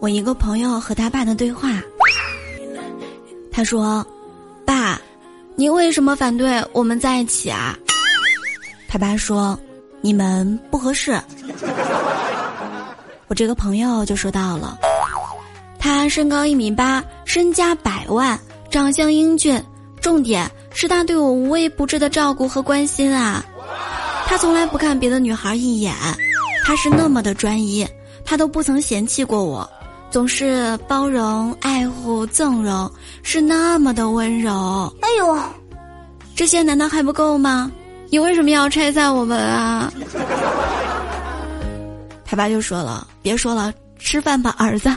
我一个朋友和他爸的对话，他说：“爸，你为什么反对我们在一起啊？”他爸说：“你们不合适。”我这个朋友就说到了，他身高一米八，身家百万，长相英俊，重点是他对我无微不至的照顾和关心啊。他从来不看别的女孩一眼，他是那么的专一，他都不曾嫌弃过我，总是包容、爱护、纵容，是那么的温柔。哎呦，这些难道还不够吗？你为什么要拆散我们啊？他爸就说了：“别说了，吃饭吧，儿子。”